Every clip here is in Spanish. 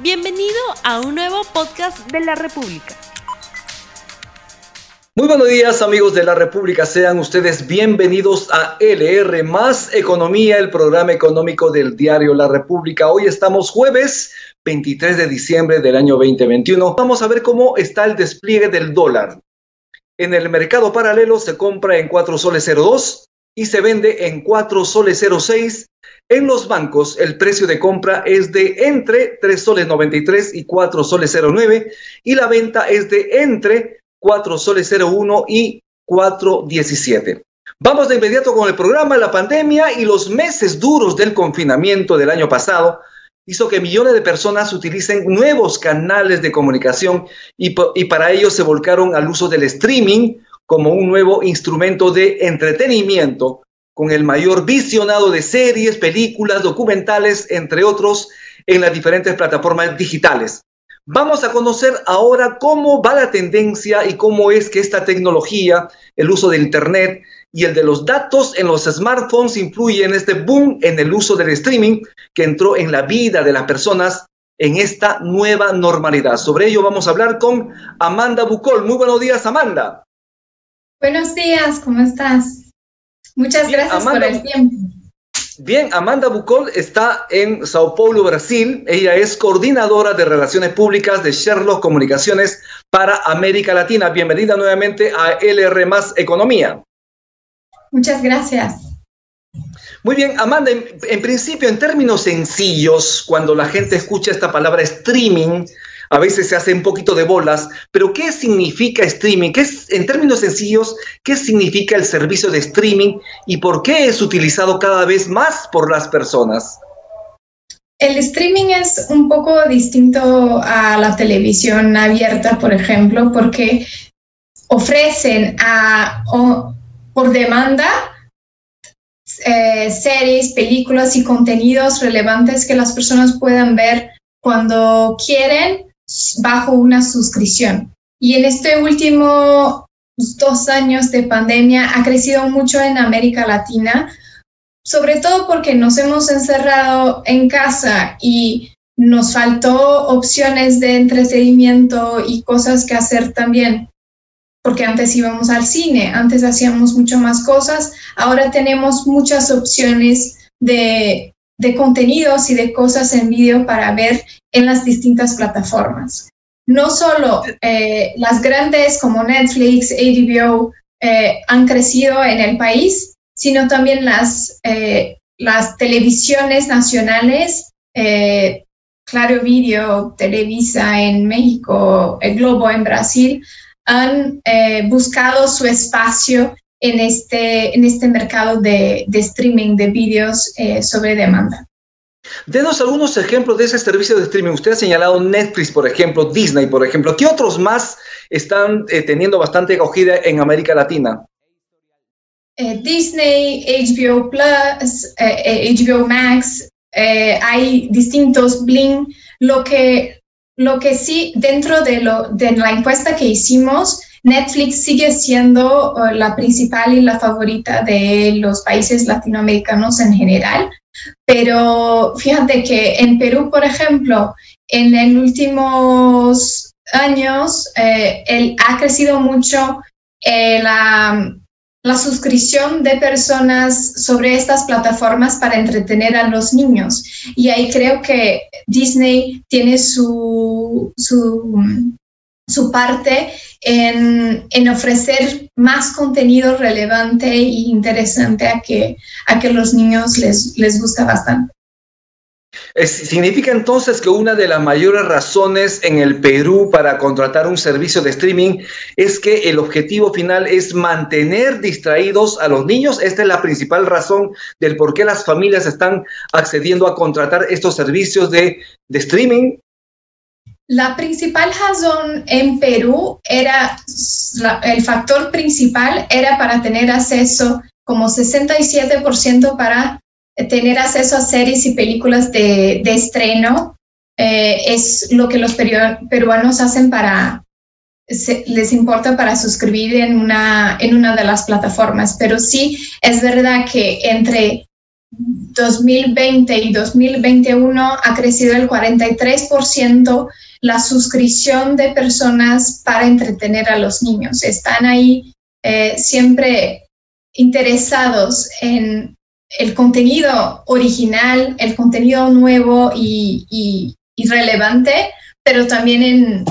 Bienvenido a un nuevo podcast de la República. Muy buenos días amigos de la República, sean ustedes bienvenidos a LR Más Economía, el programa económico del diario La República. Hoy estamos jueves 23 de diciembre del año 2021. Vamos a ver cómo está el despliegue del dólar. En el mercado paralelo se compra en 4 soles 02 y se vende en 4 soles 06 en los bancos, el precio de compra es de entre 3 soles 93 y 4 soles 09 y la venta es de entre 4 soles 01 y 4.17. Vamos de inmediato con el programa. La pandemia y los meses duros del confinamiento del año pasado hizo que millones de personas utilicen nuevos canales de comunicación y, y para ello se volcaron al uso del streaming como un nuevo instrumento de entretenimiento con el mayor visionado de series, películas, documentales, entre otros, en las diferentes plataformas digitales. Vamos a conocer ahora cómo va la tendencia y cómo es que esta tecnología, el uso de Internet y el de los datos en los smartphones influye en este boom en el uso del streaming que entró en la vida de las personas en esta nueva normalidad. Sobre ello vamos a hablar con Amanda Bucol. Muy buenos días, Amanda. Buenos días, ¿cómo estás? Muchas gracias por el tiempo. Bien, Amanda Bucol está en Sao Paulo, Brasil. Ella es coordinadora de Relaciones Públicas de Sherlock Comunicaciones para América Latina. Bienvenida nuevamente a LR Más Economía. Muchas gracias. Muy bien, Amanda, en, principio, en términos sencillos, cuando la gente escucha esta palabra streaming, a veces se hace un poquito de bolas, pero ¿qué significa streaming? ¿Qué es, en términos sencillos, ¿qué significa el servicio de streaming y por qué es utilizado cada vez más por las personas? El streaming es un poco distinto a la televisión abierta, por ejemplo, porque ofrecen a, por demanda eh, series, películas y contenidos relevantes que las personas puedan ver cuando quieren bajo una suscripción. Y en este último dos años de pandemia ha crecido mucho en América Latina, sobre todo porque nos hemos encerrado en casa y nos faltó opciones de entretenimiento y cosas que hacer también, porque antes íbamos al cine, antes hacíamos mucho más cosas, ahora tenemos muchas opciones de de contenidos y de cosas en vídeo para ver en las distintas plataformas. No solo eh, las grandes como Netflix, HBO eh, han crecido en el país, sino también las, eh, las televisiones nacionales, Claro Video, Televisa en México, El Globo en Brasil, han buscado su espacio en este, en este mercado de, de streaming de vídeos eh, sobre demanda. Denos algunos ejemplos de ese servicio de streaming. Usted ha señalado Netflix, por ejemplo, Disney, por ejemplo. ¿Qué otros más están eh, teniendo bastante acogida en América Latina? Eh, Disney, HBO Plus, HBO Max, hay distintos Bling. Lo que, lo que sí, dentro de, lo, de la encuesta que hicimos, Netflix sigue siendo uh, la principal y la favorita de los países latinoamericanos en general, pero fíjate que en Perú, por ejemplo, en los últimos años eh, ha crecido mucho eh, la, suscripción de personas sobre estas plataformas para entretener a los niños. Y ahí creo que Disney tiene su, su parte en, en, ofrecer más contenido relevante e interesante a que, a que los niños les, les gusta bastante. ¿Significa entonces que una de las mayores razones en el Perú para contratar un servicio de streaming es que el objetivo final es mantener distraídos a los niños? ¿Esta es la principal razón del por qué las familias están accediendo a contratar estos servicios de, de streaming? La principal razón en Perú era, el factor principal era para tener acceso, como 67% para tener acceso a series y películas de, estreno. Eh, es lo que los peruanos hacen para, les importa para suscribir en una, en una de las plataformas. Pero sí, es verdad que entre 2020 y 2021 ha crecido el 43% la suscripción de personas para entretener a los niños. Están ahí eh, siempre interesados en el contenido original, el contenido nuevo y, relevante, pero también en,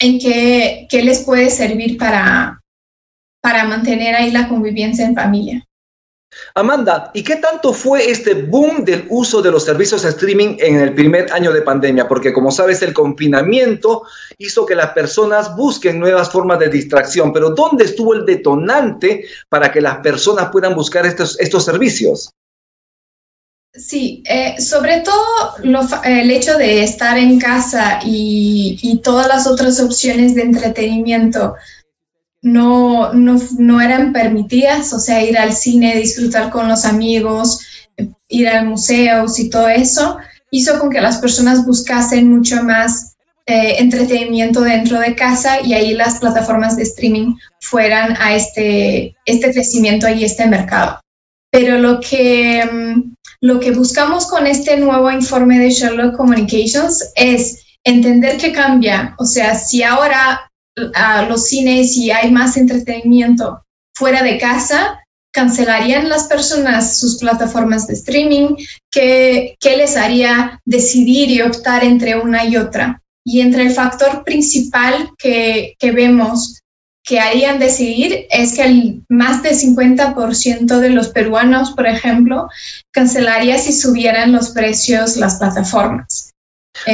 en qué, qué, les puede servir para, para mantener ahí la convivencia en familia. Amanda, ¿y qué tanto fue este boom del uso de los servicios de streaming en el primer año de pandemia? Porque como sabes, el confinamiento hizo que las personas busquen nuevas formas de distracción, pero ¿dónde estuvo el detonante para que las personas puedan buscar estos, estos servicios? Sí, eh, sobre todo el hecho de estar en casa y, y todas las otras opciones de entretenimiento no, no, no eran permitidas, o sea, ir al cine, disfrutar con los amigos, ir al museo y todo eso, hizo con que las personas buscasen mucho más eh, entretenimiento dentro de casa y ahí las plataformas de streaming fueran a este, este crecimiento y este mercado. Pero lo que, mm, lo que buscamos con este nuevo informe de Sherlock Communications es entender que cambia. O sea, si ahora a los cines y hay más entretenimiento fuera de casa, cancelarían las personas sus plataformas de streaming, ¿qué, qué les haría decidir y optar entre una y otra? Y entre el factor principal que, que vemos que harían decidir es que el más del 50% de los peruanos, por ejemplo, cancelaría si subieran los precios las plataformas.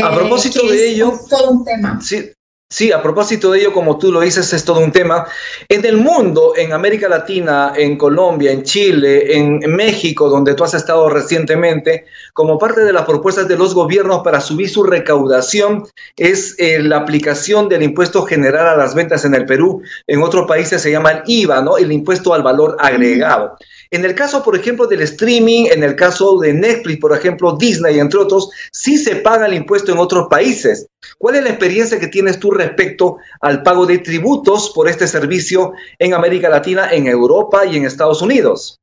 A propósito eh, de ello, todo un tema. Sí, Sí, a propósito de ello, como tú lo dices, es todo un tema. En el mundo, en América Latina, en Colombia, en Chile, en México, donde tú has estado recientemente, como parte de las propuestas de los gobiernos para subir su recaudación, es eh, la aplicación del impuesto general a las ventas en el Perú. En otros países se llama el IVA, ¿no? El impuesto al valor agregado. En el caso, por ejemplo, del streaming, en el caso de Netflix, por ejemplo, Disney, entre otros, sí se paga el impuesto en otros países. ¿Cuál es la experiencia que tienes tú respecto al pago de tributos por este servicio en América Latina, en Europa y en Estados Unidos?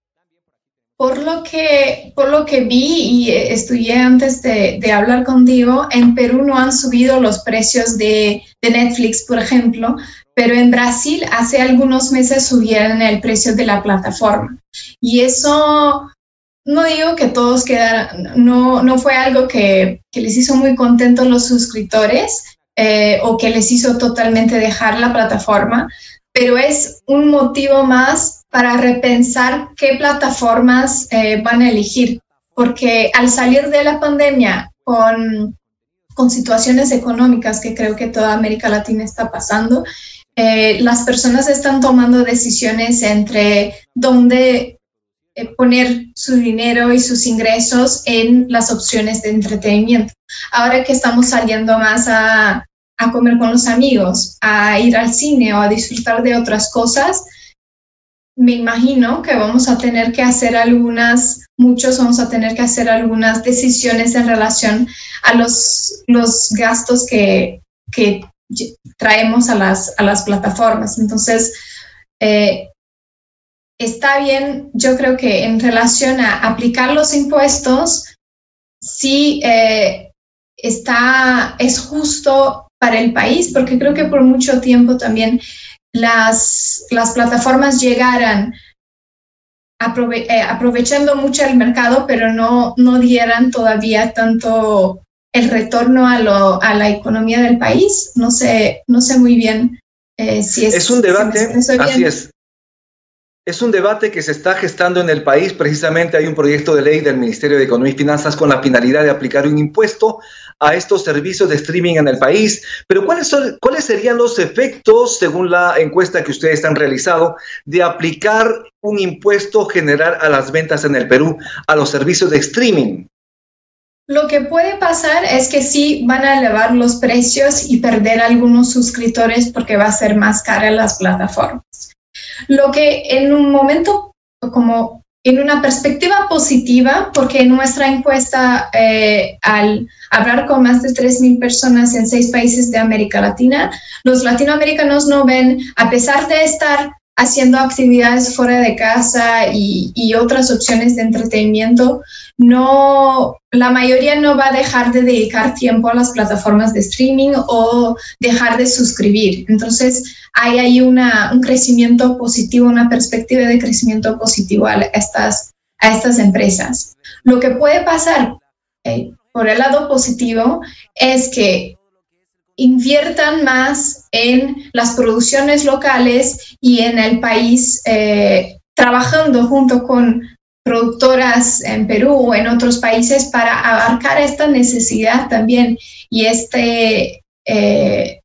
Por lo que, por lo que vi y estudié antes de, hablar contigo, en Perú no han subido los precios de, de Netflix, por ejemplo, pero en Brasil hace algunos meses subieron el precio de la plataforma. Y eso, no digo que todos quedaran, no, no fue algo que, que les hizo muy contentos los suscriptores eh, o que les hizo totalmente dejar la plataforma, pero es un motivo más para repensar qué plataformas eh, van a elegir, porque al salir de la pandemia con, con situaciones económicas que creo que toda América Latina está pasando, eh, las personas están tomando decisiones entre dónde eh, poner su dinero y sus ingresos en las opciones de entretenimiento. Ahora que estamos saliendo más a, a comer con los amigos, a ir al cine o a disfrutar de otras cosas, me imagino que vamos a tener que hacer algunas, muchos vamos a tener que hacer algunas decisiones en relación a los, los gastos que, que traemos a las, a las plataformas. Entonces, eh, está bien, yo creo que en relación a aplicar los impuestos, sí eh, está, es justo para el país, porque creo que por mucho tiempo también las, las plataformas llegaran eh, aprovechando mucho el mercado, pero no, no dieran todavía tanto el retorno a, lo, a la economía del país. No sé, no sé muy bien eh, si es... Es un debate, así es. Es un debate que se está gestando en el país. Precisamente hay un proyecto de ley del Ministerio de Economía y Finanzas con la finalidad de aplicar un impuesto a estos servicios de streaming en el país. Pero ¿cuáles, son, ¿cuáles serían los efectos, según la encuesta que ustedes han realizado, de aplicar un impuesto general a las ventas en el Perú, a los servicios de streaming? Lo que puede pasar es que sí van a elevar los precios y perder algunos suscriptores porque va a ser más cara las plataformas. Lo que en un momento, como en una perspectiva positiva, porque en nuestra encuesta, eh, al hablar con más de 3.000 personas en seis países de América Latina, los latinoamericanos no ven, a pesar de estar haciendo actividades fuera de casa y, otras opciones de entretenimiento, no, la mayoría no va a dejar de dedicar tiempo a las plataformas de streaming o dejar de suscribir. Entonces, hay ahí un crecimiento positivo, una perspectiva de crecimiento positivo a estas, a estas empresas. Lo que puede pasar eh, por el lado positivo es que inviertan más en las producciones locales y en el país, eh, trabajando junto con productoras en Perú o en otros países para abarcar esta necesidad también y este, eh,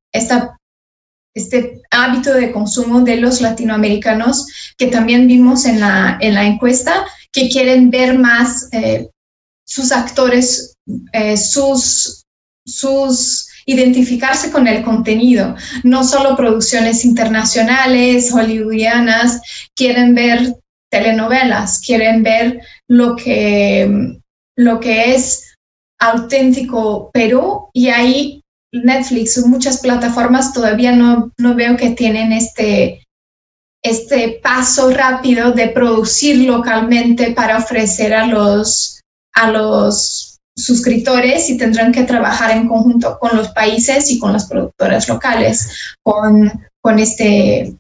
este hábito de consumo de los latinoamericanos que también vimos en la, en la encuesta, que quieren ver más eh, sus actores, sus, sus identificarse con el contenido, no solo producciones internacionales, hollywoodianas, quieren ver telenovelas, quieren ver lo que, lo que es auténtico Perú y ahí Netflix muchas plataformas todavía no, no veo que tienen este, este paso rápido de producir localmente para ofrecer a los, a los suscriptores y tendrán que trabajar en conjunto con los países y con las productoras locales, con, con este...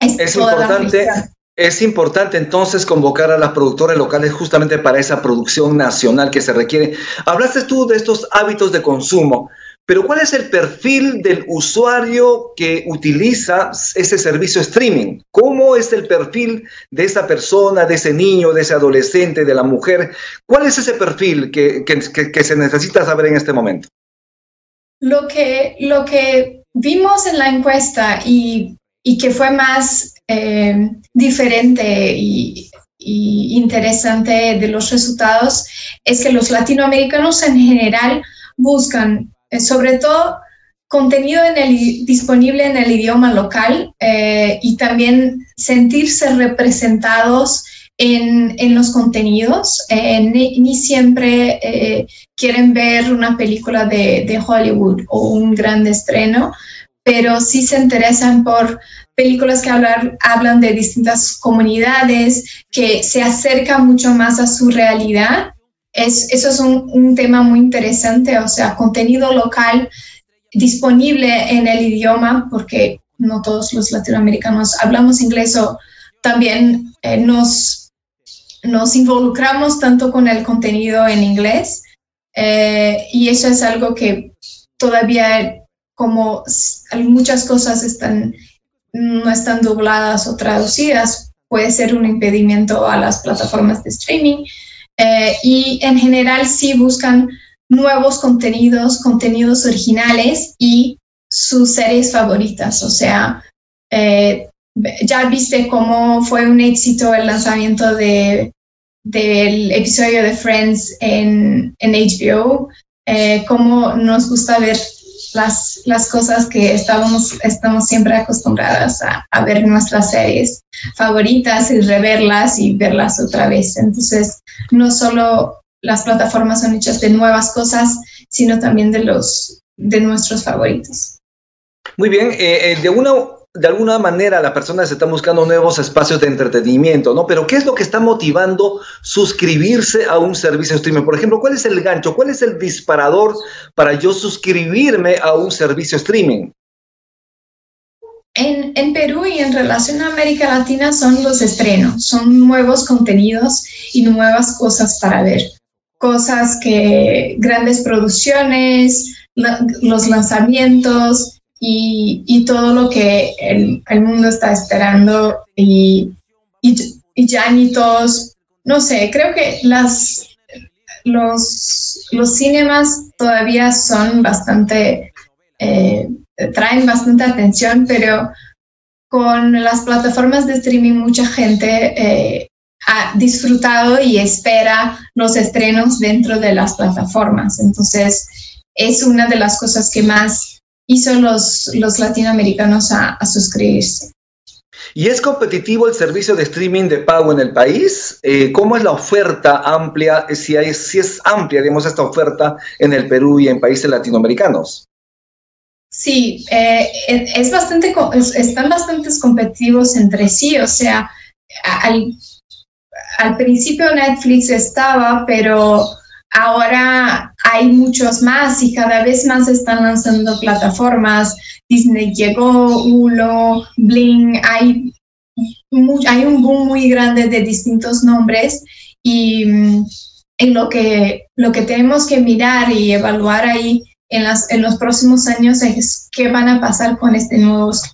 es importante. Es importante entonces convocar a las productoras locales justamente para esa producción nacional que se requiere. Hablaste tú de estos hábitos de consumo. Pero ¿cuál es el perfil del usuario que utiliza ese servicio streaming? ¿Cómo es el perfil de esa persona, de ese niño, de ese adolescente, de la mujer? ¿Cuál es ese perfil que, se necesita saber en este momento? Lo que, lo que vimos en la encuesta y, que fue más eh, diferente y, y interesante de los resultados es que los latinoamericanos en general buscan sobre todo contenido en el, disponible en el idioma local eh, y también sentirse representados en, los contenidos. Eh, ni, siempre quieren ver una película de, de, Hollywood o un gran estreno, pero sí se interesan por películas que hablar, hablan de distintas comunidades, que se acercan mucho más a su realidad es, eso es un, tema muy interesante, o sea, contenido local disponible en el idioma, porque no todos los latinoamericanos hablamos inglés o también eh, nos, nos involucramos tanto con el contenido en inglés eh, y eso es algo que todavía como muchas cosas están, no están dobladas o traducidas, puede ser un impedimento a las plataformas de streaming. Eh, y en general sí buscan nuevos contenidos, contenidos originales y sus series favoritas. O sea, eh, ya viste cómo fue un éxito el lanzamiento de, del episodio de Friends en, en HBO, eh, cómo nos gusta ver las, las cosas que estábamos, estamos siempre acostumbradas a, ver nuestras series favoritas y reverlas y verlas otra vez. Entonces, no solo las plataformas son hechas de nuevas cosas, sino también de, los, de nuestros favoritos. Muy bien, eh, eh, de una de alguna manera las personas están buscando nuevos espacios de entretenimiento, ¿no? Pero ¿qué es lo que está motivando suscribirse a un servicio streaming? Por ejemplo, ¿cuál es el gancho? ¿Cuál es el disparador para yo suscribirme a un servicio streaming? En, Perú y en relación a América Latina son los estrenos, son nuevos contenidos y nuevas cosas para ver. Cosas que, grandes producciones, los lanzamientos, y, todo lo que el, mundo está esperando y, y, y todos, no sé, creo que las, los, los cinemas todavía son bastante, eh, traen bastante atención, pero con las plataformas de streaming mucha gente eh, ha disfrutado y espera los estrenos dentro de las plataformas. Entonces, es una de las cosas que más hizo los, los latinoamericanos a, suscribirse. ¿Y es competitivo el servicio de streaming de pago en el país? Eh, ¿Cómo es la oferta amplia, si, hay, si es amplia, digamos, esta oferta en el Perú y en países latinoamericanos? Sí, eh, es bastante, están bastante competitivos entre sí, o sea, al, al principio Netflix estaba, pero ahora hay muchos más y cada vez más están lanzando plataformas. Disney llegó, Hulu, Bling, hay, hay un boom muy grande de distintos nombres y, en lo, que, lo que tenemos que mirar y evaluar ahí en, las, en los próximos años es qué van a pasar con este nuevos,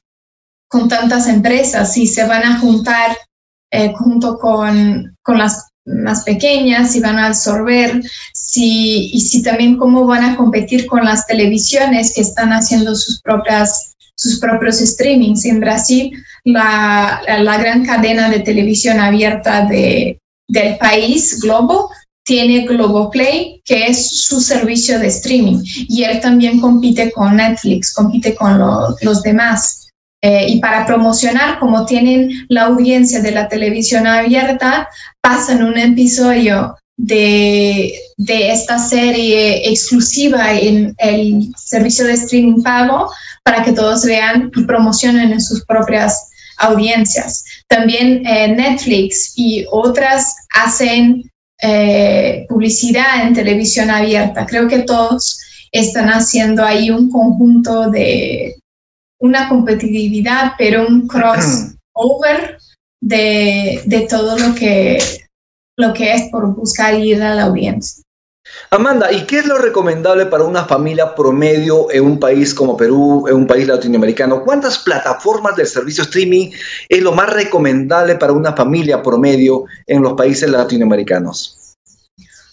con tantas empresas, si se van a juntar eh, junto con, con las más pequeñas, si van a absorber, si, y si también cómo van a competir con las televisiones que están haciendo sus propias sus propios streamings. En Brasil, la, la gran cadena de televisión abierta de, del país, Globo, tiene Globoplay, que es su servicio de streaming, y él también compite con Netflix, compite con los demás. Eh, y para promocionar, como tienen la audiencia de la televisión abierta, pasan un episodio de, de, esta serie exclusiva en el servicio de streaming pago para que todos vean y promocionen en sus propias audiencias. También eh, Netflix y otras hacen eh, publicidad en televisión abierta. Creo que todos están haciendo ahí un conjunto de, una competitividad, pero un crossover de, de todo lo que, lo que es por buscar ir a la audiencia. Amanda, ¿y qué es lo recomendable para una familia promedio en un país como Perú, en un país latinoamericano? ¿Cuántas plataformas del servicio streaming es lo más recomendable para una familia promedio en los países latinoamericanos?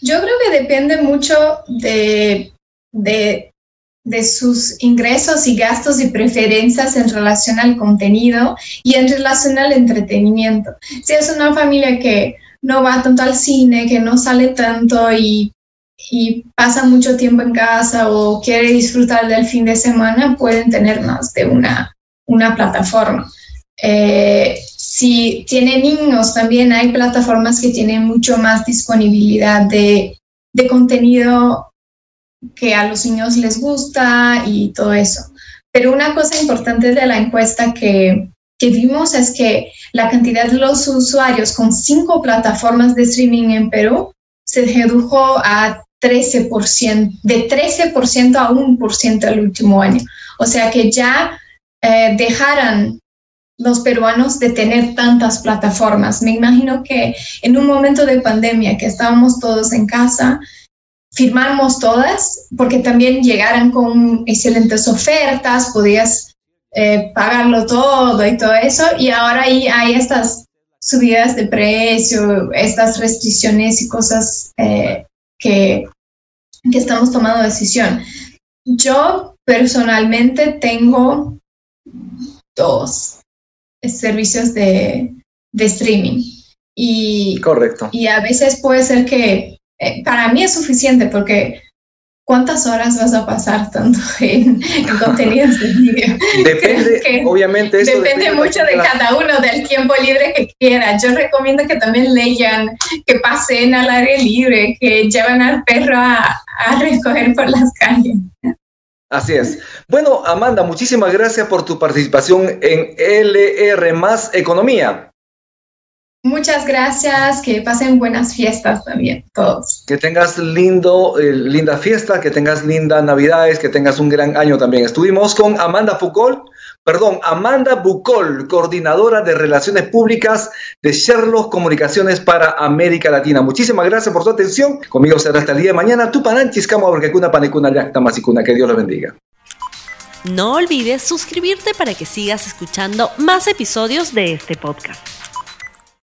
Yo creo que depende mucho de, de de sus ingresos y gastos y preferencias en relación al contenido y en relación al entretenimiento. Si es una familia que no va tanto al cine, que no sale tanto y, pasa mucho tiempo en casa o quiere disfrutar del fin de semana, pueden tener más de una, una plataforma. Eh, si tiene niños, también hay plataformas que tienen mucho más disponibilidad de, de contenido que a los niños les gusta y todo eso. Pero una cosa importante de la encuesta que, que vimos es que la cantidad de los usuarios con cinco plataformas de streaming en Perú se redujo a 13%, de 13% a 1% el último año. O sea que ya eh, dejaran los peruanos de tener tantas plataformas. Me imagino que en un momento de pandemia que estábamos todos en casa, firmamos todas, porque también llegaron con excelentes ofertas, podías eh, pagarlo todo y todo eso, y ahora ahí hay estas subidas de precio, estas restricciones y cosas eh, que, que estamos tomando decisión. Yo personalmente tengo dos servicios de, de streaming. Y, Correcto. Y a veces puede ser que eh, para mí es suficiente porque ¿cuántas horas vas a pasar tanto en, contenidos de vídeo? Depende, obviamente. Eso depende, mucho de, cada uno, del tiempo libre que quiera. Yo recomiendo que también lean, que pasen al aire libre, que lleven al perro a, a recoger por las calles. Así es. Bueno, Amanda, muchísimas gracias por tu participación en LR Más Economía. Muchas gracias, que pasen buenas fiestas también todos. Que tengas lindo, eh, linda fiesta, que tengas lindas navidades, que tengas un gran año también. Estuvimos con Amanda Foucault, perdón, Amanda Bucol, coordinadora de Relaciones Públicas de Sherlock Comunicaciones para América Latina. Muchísimas gracias por su atención. Conmigo será hasta el día de mañana. Tu pananchis, porque kuna panecuna yacta masicuna. Que Dios los bendiga. No olvides suscribirte para que sigas escuchando más episodios de este podcast.